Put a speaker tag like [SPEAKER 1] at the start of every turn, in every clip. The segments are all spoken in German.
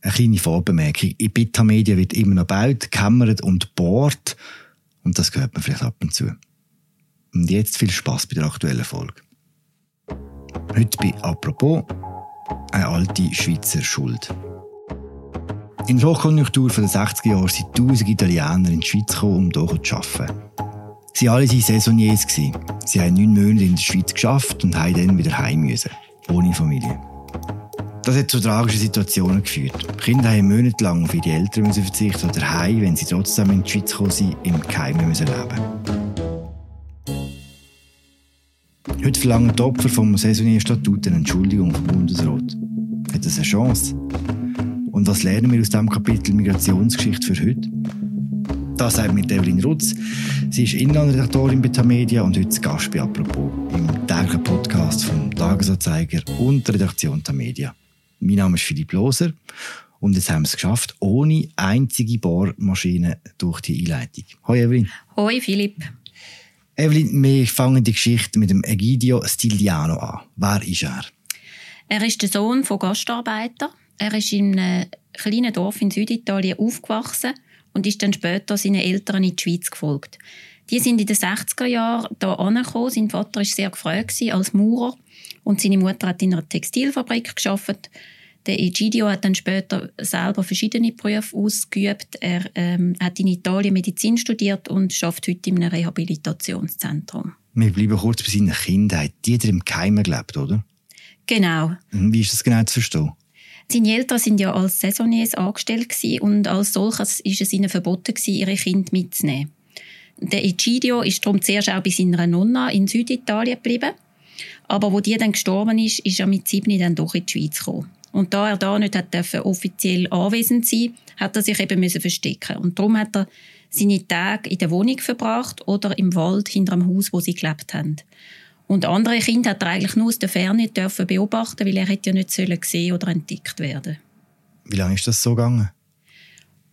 [SPEAKER 1] Eine kleine Vorbemerkung. In Beta Media wird immer noch gebaut, gekämmert und bohrt. Und das gehört man vielleicht ab und zu. Und jetzt viel Spaß bei der aktuellen Folge. Heute bei «Apropos» eine alte Schweizer Schuld. In der Hochkonjunktur der 60er Jahre sind tausend Italiener in die Schweiz gekommen, um hier zu arbeiten. Sie alle waren Saisoniers. Sie haben neun Monate in der Schweiz geschafft und haben dann wieder heim ohne Familie. Das hat zu tragischen Situationen geführt. Kinder haben monatelang auf ihre Eltern müssen verzichten oder heim, wenn sie trotzdem in die Schweiz gekommen sind, im Geheimen müssen leben. Heute verlangen die Opfer vom Saisonierstatut eine Entschuldigung vom Bundesrat. Hat das eine Chance? Und was lernen wir aus diesem Kapitel Migrationsgeschichte für heute? Das sagt mir Evelyn Rutz. Sie ist Inlandredaktorin bei Tamedia und heute Gast bei «Apropos» im täglichen Podcast vom Tagesanzeiger und der Redaktion Tamedia. Mein Name ist Philipp Loser und jetzt haben wir es geschafft, ohne einzige Bohrmaschine durch die Einleitung. Hoi Evelyn.
[SPEAKER 2] Hoi Philipp.
[SPEAKER 1] Evelyn, wir fangen die Geschichte mit dem Egidio Stiliano an. Wer ist er?
[SPEAKER 2] Er ist der Sohn von Gastarbeitern. Er ist in einem kleinen Dorf in Süditalien aufgewachsen und ist dann später seinen Eltern in die Schweiz gefolgt. Die sind in den 60er Jahren hier angekommen. Sein Vater war sehr gefreut als Maurer und seine Mutter hat in einer Textilfabrik geschafft. Der Egidio hat dann später selber verschiedene Berufe ausgeübt. Er ähm, hat in Italien Medizin studiert und schafft heute in einem Rehabilitationszentrum.
[SPEAKER 1] Wir bleiben kurz bei seiner Kindheit. Die hat er im Keim gelebt, oder?
[SPEAKER 2] Genau.
[SPEAKER 1] Wie ist das genau zu verstehen?
[SPEAKER 2] Seine Eltern sind ja als Saisoniers angestellt und als solches ist es ihnen verboten ihre Kinder mitzunehmen. Der Egidio ist darum zuerst auch bei seiner Nonna in Süditalien geblieben. Aber wo die dann gestorben ist, ist er mit sieben dann doch in die Schweiz gekommen. Und da er da nicht hat offiziell anwesend sein hat er sich eben müssen verstecken. Und darum hat er seine Tage in der Wohnung verbracht oder im Wald hinter dem Haus, wo sie gelebt haben. Und andere Kinder hat er eigentlich nur aus der Ferne dürfen beobachten, weil er hätte ja nicht gesehen oder entdeckt werden.
[SPEAKER 1] Wie lange ist das so gegangen?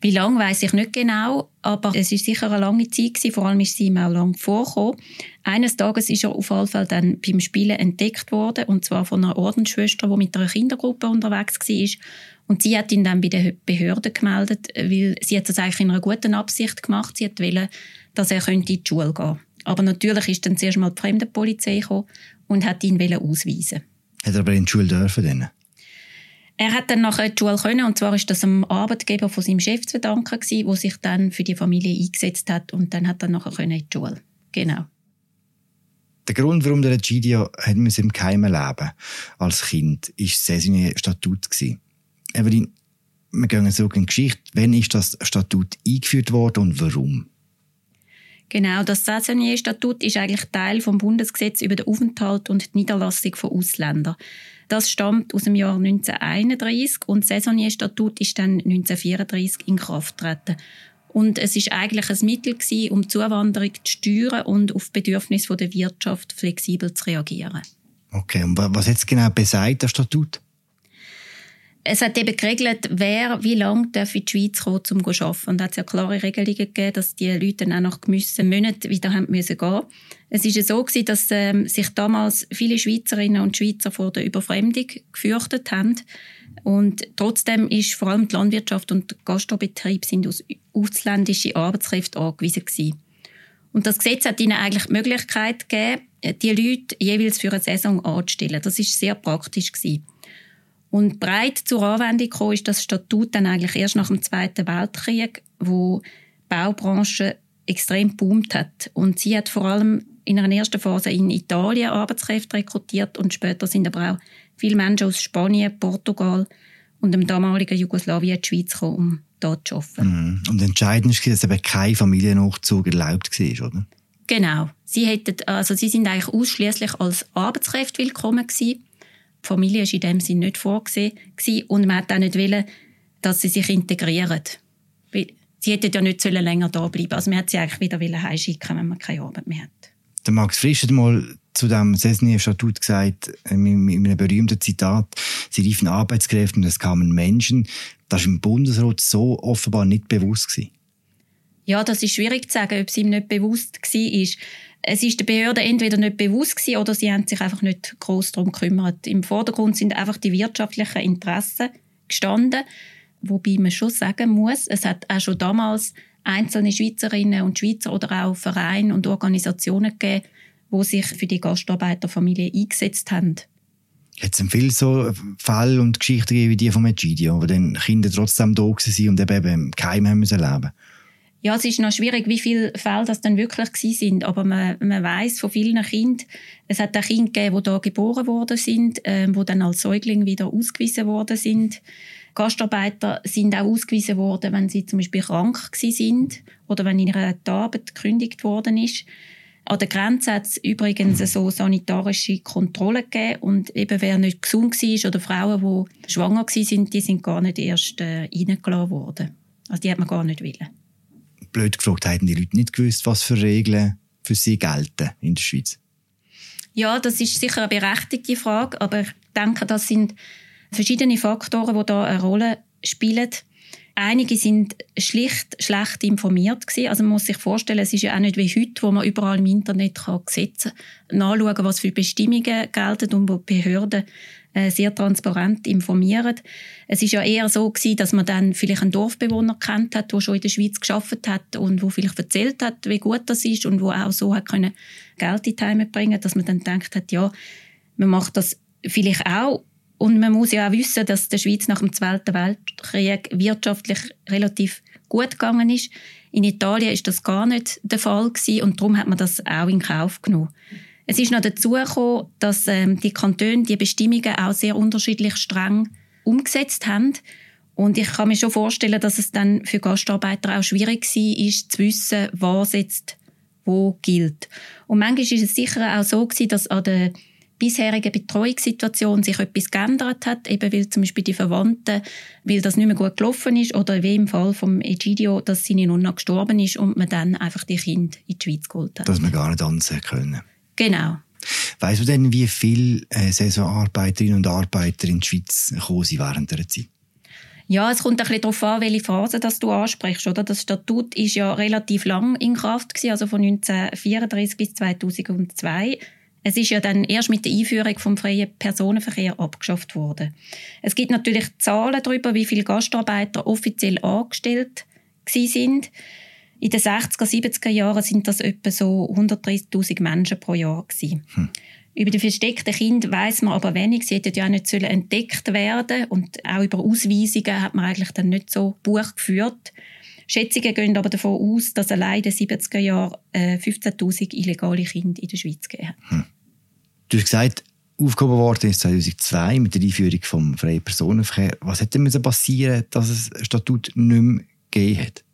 [SPEAKER 2] Wie lange weiß ich nicht genau, aber es ist sicher eine lange Zeit gewesen, vor allem ist sie ihm auch lang vorgekommen. Eines Tages ist er auf jeden Fall dann beim Spielen entdeckt worden und zwar von einer Ordensschwester, die mit einer Kindergruppe unterwegs war. Und sie hat ihn dann bei den Behörden gemeldet, weil sie hat das eigentlich in einer guten Absicht gemacht. Sie wollte, dass er in die Schule gehen könnte. Aber natürlich ist dann zuerst mal die Fremdenpolizei gekommen und hat ihn ausweisen.
[SPEAKER 1] Hat er aber in die Schule dürfen? Dann?
[SPEAKER 2] Er hat dann nachher die Schule können, und zwar ist das am Arbeitgeber von seinem Chef zu verdanken gewesen, der sich dann für die Familie eingesetzt hat und dann hat er nachher können in die Schule. Genau.
[SPEAKER 1] Der Grund, warum der Egidio hat im Keim leben als Kind, ist das Saisonnier-Statut Evelyn, wir gehen zurück in die Geschichte. Wann ist das Statut eingeführt worden und warum?
[SPEAKER 2] Genau, das Saisonnier-Statut ist eigentlich Teil vom Bundesgesetz über den Aufenthalt und die Niederlassung von Ausländern. Das stammt aus dem Jahr 1931 und das Saisonnier-Statut ist dann 1934 in Kraft getreten. Und es ist eigentlich ein Mittel gewesen, um Zuwanderung zu steuern und auf Bedürfnisse der Wirtschaft flexibel zu reagieren.
[SPEAKER 1] Okay, und was jetzt genau besagt das Statut?
[SPEAKER 2] Es hat eben geregelt, wer wie lange darf in die Schweiz kommen, um zu arbeiten. Und es hat ja klare Regelungen gegeben, dass die Leute dann auch nach gewissen Monaten wieder haben müssen gehen. Es war ja so gewesen, dass ähm, sich damals viele Schweizerinnen und Schweizer vor der Überfremdung gefürchtet haben. Und trotzdem ist vor allem die Landwirtschaft und der Gastrobetrieb sind aus ausländische Arbeitskräfte angewiesen gewesen. Und das Gesetz hat ihnen eigentlich die Möglichkeit gegeben, die Leute jeweils für eine Saison anzustellen. Das ist sehr praktisch gewesen. Und breit zur Anwendung kam ist das Statut dann eigentlich erst nach dem Zweiten Weltkrieg, wo die Baubranche extrem boomt hat. Und sie hat vor allem in einer ersten Phase in Italien Arbeitskräfte rekrutiert und später sind aber auch viele Menschen aus Spanien, Portugal und dem damaligen Jugoslawien in die Schweiz gekommen, um dort zu arbeiten.
[SPEAKER 1] Mhm. Und entscheidend ist, dass eben kein Familiennachzug erlaubt war, oder?
[SPEAKER 2] Genau. Sie, hätten, also sie sind eigentlich ausschließlich als Arbeitskräfte willkommen gewesen. Familie war in dem Sinne nicht vorgesehen und man hat auch nicht wollen, dass sie sich integrieren. Sie hätten ja nicht länger da bleiben Also man hat sie eigentlich wieder heimschicken wenn man keine Arbeit mehr hat.
[SPEAKER 1] Der Max Frisch hat mal zu dem Sesnier-Statut gesagt, mit einem berühmten Zitat, sie riefen Arbeitskräfte und es kamen Menschen. Das war im Bundesrat so offenbar nicht bewusst. Gewesen.
[SPEAKER 2] Ja, das ist schwierig zu sagen, ob es ihm nicht bewusst war es ist der Behörde entweder nicht bewusst gewesen, oder sie haben sich einfach nicht groß darum gekümmert. Im Vordergrund sind einfach die wirtschaftlichen Interessen gestanden. Wobei man schon sagen muss, es hat auch schon damals einzelne Schweizerinnen und Schweizer oder auch Vereine und Organisationen gegeben, die sich für die Gastarbeiterfamilie eingesetzt haben.
[SPEAKER 1] Hat es viele so Fälle und Geschichten wie die von Egidio, wo dann Kinder trotzdem da waren und eben im Keim haben müssen leben
[SPEAKER 2] ja, es ist noch schwierig, wie viele Fälle das dann wirklich sind. Aber man, man weiß von vielen Kindern, es hat auch Kinder gegeben, die hier geboren worden sind, äh, die dann als Säugling wieder ausgewiesen worden sind. Gastarbeiter sind auch ausgewiesen worden, wenn sie zum Beispiel krank sind oder wenn ihre Arbeit gekündigt worden ist. An der Grenze hat es übrigens so sanitarische Kontrollen gegeben und eben wer nicht gesund war oder Frauen, die schwanger waren, die sind gar nicht erst äh, reingelassen worden. Also die hat man gar nicht wollen.
[SPEAKER 1] Blöd gefragt, haben die Leute nicht gewusst, was für Regeln für sie gelten in der Schweiz?
[SPEAKER 2] Ja, das ist sicher eine berechtigte Frage, aber ich denke, das sind verschiedene Faktoren, die da eine Rolle spielen. Einige sind schlicht schlecht informiert gewesen. Also man muss sich vorstellen, es ist ja auch nicht wie heute, wo man überall im Internet kann Gesetze nachschauen, was für Bestimmungen gelten und wo Behörden sehr transparent informieren. Es ist ja eher so gewesen, dass man dann vielleicht einen Dorfbewohner kennt hat, der schon in der Schweiz geschafft hat und wo vielleicht erzählt hat, wie gut das ist und wo auch so hat können Geld in die Heime bringen, dass man dann denkt hat, ja, man macht das vielleicht auch und man muss ja auch wissen, dass der Schweiz nach dem Zweiten Weltkrieg wirtschaftlich relativ gut gegangen ist. In Italien ist das gar nicht der Fall gewesen und darum hat man das auch in Kauf genommen. Es ist noch dazu gekommen, dass ähm, die Kantone die Bestimmungen auch sehr unterschiedlich streng umgesetzt haben. Und ich kann mir schon vorstellen, dass es dann für Gastarbeiter auch schwierig war, ist zu wissen, was jetzt wo gilt. Und manchmal ist es sicher auch so gewesen, dass an der bisherigen Betreuungssituation sich etwas geändert hat, eben weil zum Beispiel die Verwandten, weil das nicht mehr gut gelaufen ist oder wie im Fall vom Egidio, dass seine Nonna gestorben ist und man dann einfach die Kinder in die Schweiz geholt hat.
[SPEAKER 1] Dass man gar nicht ansehen können.
[SPEAKER 2] Genau.
[SPEAKER 1] Weißt du denn, wie viele äh, Saisonarbeiterinnen und Arbeiter in die Schweiz gekommen während der Zeit?
[SPEAKER 2] Ja, es kommt ein bisschen darauf an, welche Phase das du ansprichst. Oder? Das Statut ist ja relativ lang in Kraft, gewesen, also von 1934 bis 2002. Es ist ja dann erst mit der Einführung vom freien Personenverkehr abgeschafft worden. Es gibt natürlich Zahlen darüber, wie viele Gastarbeiter offiziell angestellt sind. In den 60er, 70er Jahren sind das etwa so 130.000 Menschen pro Jahr Hm. Über die versteckten Kinder weiß man aber wenig. Sie hätten ja auch nicht entdeckt werden und auch über Ausweisungen hat man eigentlich dann nicht so Buch geführt. Schätzungen gehen aber davon aus, dass allein in den 70er Jahren äh, 15.000 illegale Kinder in der Schweiz gegeben hat. Hm.
[SPEAKER 1] Du hast gesagt, aufgehoben worden ist 2002 mit der Einführung des freien Personenverkehr. Was hätte müssen passieren, dass es ein Statut nicht mehr gegeben hat?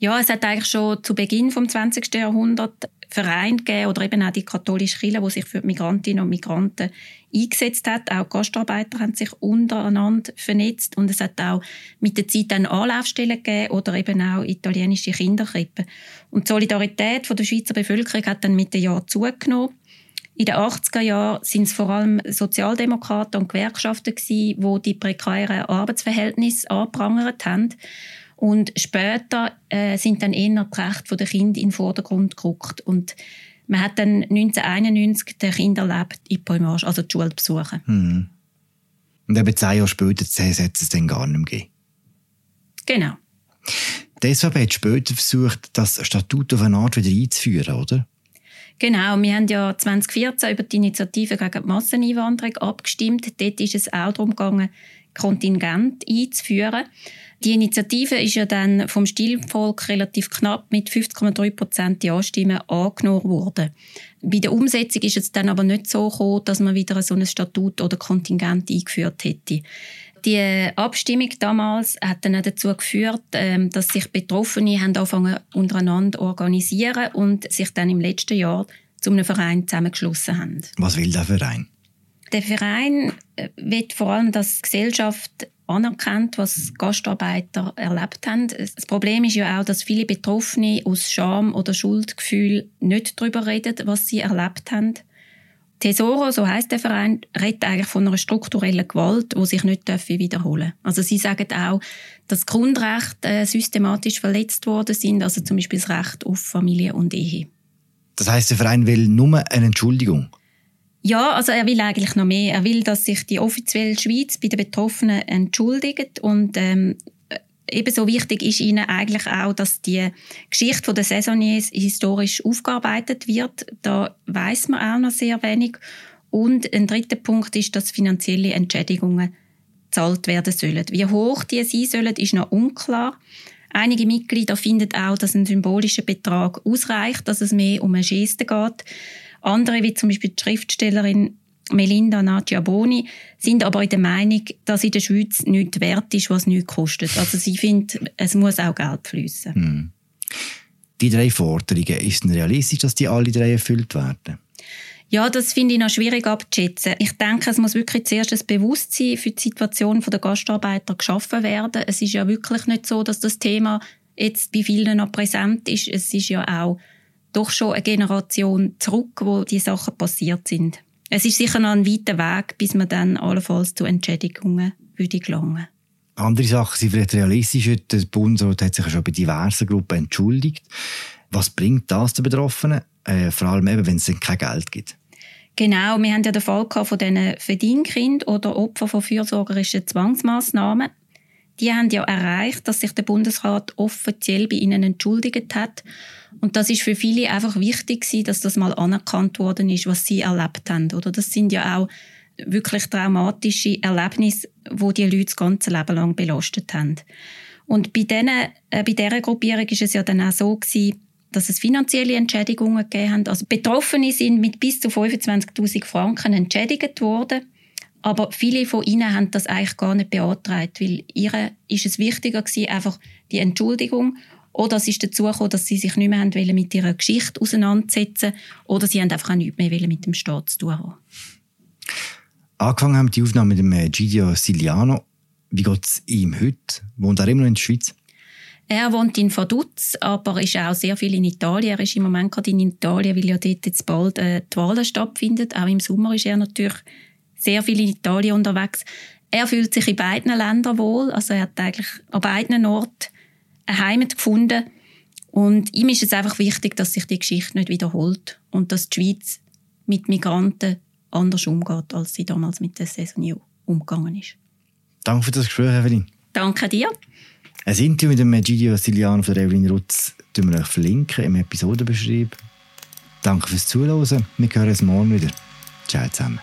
[SPEAKER 2] Ja, es hat eigentlich schon zu Beginn des 20. Jahrhunderts Vereine gegeben oder eben auch die katholische Kirche, die sich für die Migrantinnen und Migranten eingesetzt hat. Auch Gastarbeiter haben sich untereinander vernetzt und es hat auch mit der Zeit dann Anlaufstellen gegeben oder eben auch italienische Kinderkrippen. Und die Solidarität der Schweizer Bevölkerung hat dann mit den Jahren zugenommen. In den 80er Jahren sind es vor allem Sozialdemokraten und Gewerkschaften gewesen, die die prekären Arbeitsverhältnisse angeprangert haben. Und später äh, sind dann eher die Rechte der Kinder in den Vordergrund gerückt. Und man hat dann 1991 den erlebt, in Poimage, also die Schule besuchen.
[SPEAKER 1] Hm. Und eben zehn Jahre später hat es dann gar nicht mehr gegeben.
[SPEAKER 2] Genau.
[SPEAKER 1] Deshalb hat später versucht, das Statut auf eine Art wieder einzuführen, oder?
[SPEAKER 2] Genau, wir haben ja 2014 über die Initiative gegen die Masseneinwanderung abgestimmt. Dort ist es auch darum gegangen, Kontingent einzuführen. Die Initiative ist ja dann vom Stilvolk relativ knapp mit 50,3 Prozent Ja-Stimmen angenommen worden. Bei der Umsetzung ist es dann aber nicht so gekommen, dass man wieder so ein Statut oder Kontingent eingeführt hätte. Die Abstimmung damals hat dann auch dazu geführt, ähm, dass sich Betroffene haben angefangen untereinander organisieren und sich dann im letzten Jahr zu einem Verein zusammengeschlossen haben.
[SPEAKER 1] Was will der Verein?
[SPEAKER 2] Der Verein äh, will vor allem, dass die Gesellschaft anerkennt, was Gastarbeiter erlebt haben. Das Problem ist ja auch, dass viele Betroffene aus Scham oder Schuldgefühl nicht darüber reden, was sie erlebt haben. Tesoro, so heißt der Verein, redet eigentlich von einer strukturellen Gewalt, die sich nicht wiederholen darf. Also sie sagen auch, dass Grundrechte äh, systematisch verletzt worden sind, also zum Beispiel das Recht auf Familie und Ehe.
[SPEAKER 1] Das heißt, der Verein will nur eine Entschuldigung?
[SPEAKER 2] Ja, also er will eigentlich noch mehr. Er will, dass sich die offizielle Schweiz bei den Betroffenen entschuldigt und ähm, ebenso wichtig ist ihnen eigentlich auch, dass die Geschichte der Saisonniers historisch aufgearbeitet wird. Da weiß man auch noch sehr wenig. Und ein dritter Punkt ist, dass finanzielle Entschädigungen gezahlt werden sollen. Wie hoch die sein sollen, ist noch unklar. Einige Mitglieder finden auch, dass ein symbolischer Betrag ausreicht, dass es mehr um eine Geste geht. Andere, wie zum Beispiel die Schriftstellerin Melinda Nacciaboni, sind aber in der Meinung, dass in der Schweiz nichts wert ist, was nichts kostet. Also sie findet, es muss auch Geld fließen. Hm.
[SPEAKER 1] Die drei Forderungen, ist es realistisch, dass die alle drei erfüllt werden?
[SPEAKER 2] Ja, das finde ich noch schwierig abzuschätzen. Ich denke, es muss wirklich zuerst ein Bewusstsein für die Situation der Gastarbeiter geschaffen werden. Es ist ja wirklich nicht so, dass das Thema jetzt bei vielen noch präsent ist. Es ist ja auch doch schon eine Generation zurück, wo die Sachen passiert sind. Es ist sicher noch ein weiter Weg, bis man dann allenfalls zu Entschädigungen würde gelangen.
[SPEAKER 1] Andere Sachen sind vielleicht realistischer. Der Bundesrat hat sich ja schon bei diversen Gruppen entschuldigt. Was bringt das den Betroffenen? Äh, vor allem eben, wenn es kein Geld gibt.
[SPEAKER 2] Genau, wir haben ja den Fall von diesen Verdienkindern oder Opfern von fürsorgerischen Zwangsmaßnahmen. Die haben ja erreicht, dass sich der Bundesrat offiziell bei ihnen entschuldigt hat. Und das ist für viele einfach wichtig dass das mal anerkannt worden ist, was sie erlebt haben. Oder das sind ja auch wirklich traumatische Erlebnisse, wo die Leute das ganze Leben lang belastet haben. Und bei, denen, äh, bei dieser Gruppierung ist es ja dann auch so gewesen, dass es finanzielle Entschädigungen gegeben hat. Also Betroffene sind mit bis zu 25.000 Franken entschädigt worden. Aber viele von ihnen haben das eigentlich gar nicht beantragt, weil ihre ist es wichtiger gewesen, einfach die Entschuldigung. Oder es ist dazu gekommen, dass sie sich nicht mehr haben mit ihrer Geschichte auseinandersetzen Oder sie haben einfach auch nichts mehr mit dem Staat zu tun haben.
[SPEAKER 1] Angefangen haben die Aufnahme mit dem äh, Gidio Siliano. Wie geht es ihm heute? Wohnt er immer noch in der Schweiz?
[SPEAKER 2] Er wohnt in Vaduz, aber ist auch sehr viel in Italien. Er ist im Moment gerade in Italien, weil ja dort jetzt bald äh, die Wahlen stattfinden. Auch im Sommer ist er natürlich sehr viel in Italien unterwegs. Er fühlt sich in beiden Ländern wohl. Also er hat eigentlich an beiden Orten eine Heimat gefunden. Und ihm ist es einfach wichtig, dass sich die Geschichte nicht wiederholt und dass die Schweiz mit Migranten anders umgeht, als sie damals mit der Saison umgegangen ist.
[SPEAKER 1] Danke für das Gespräch, Evelyn.
[SPEAKER 2] Danke dir.
[SPEAKER 1] Ein Interview mit dem Egidio Siliano von Evelyn Rutz verlinken wir euch verlinken im Episodenbeschrieb. Danke fürs Zuhören. Wir hören uns morgen wieder. Ciao zusammen.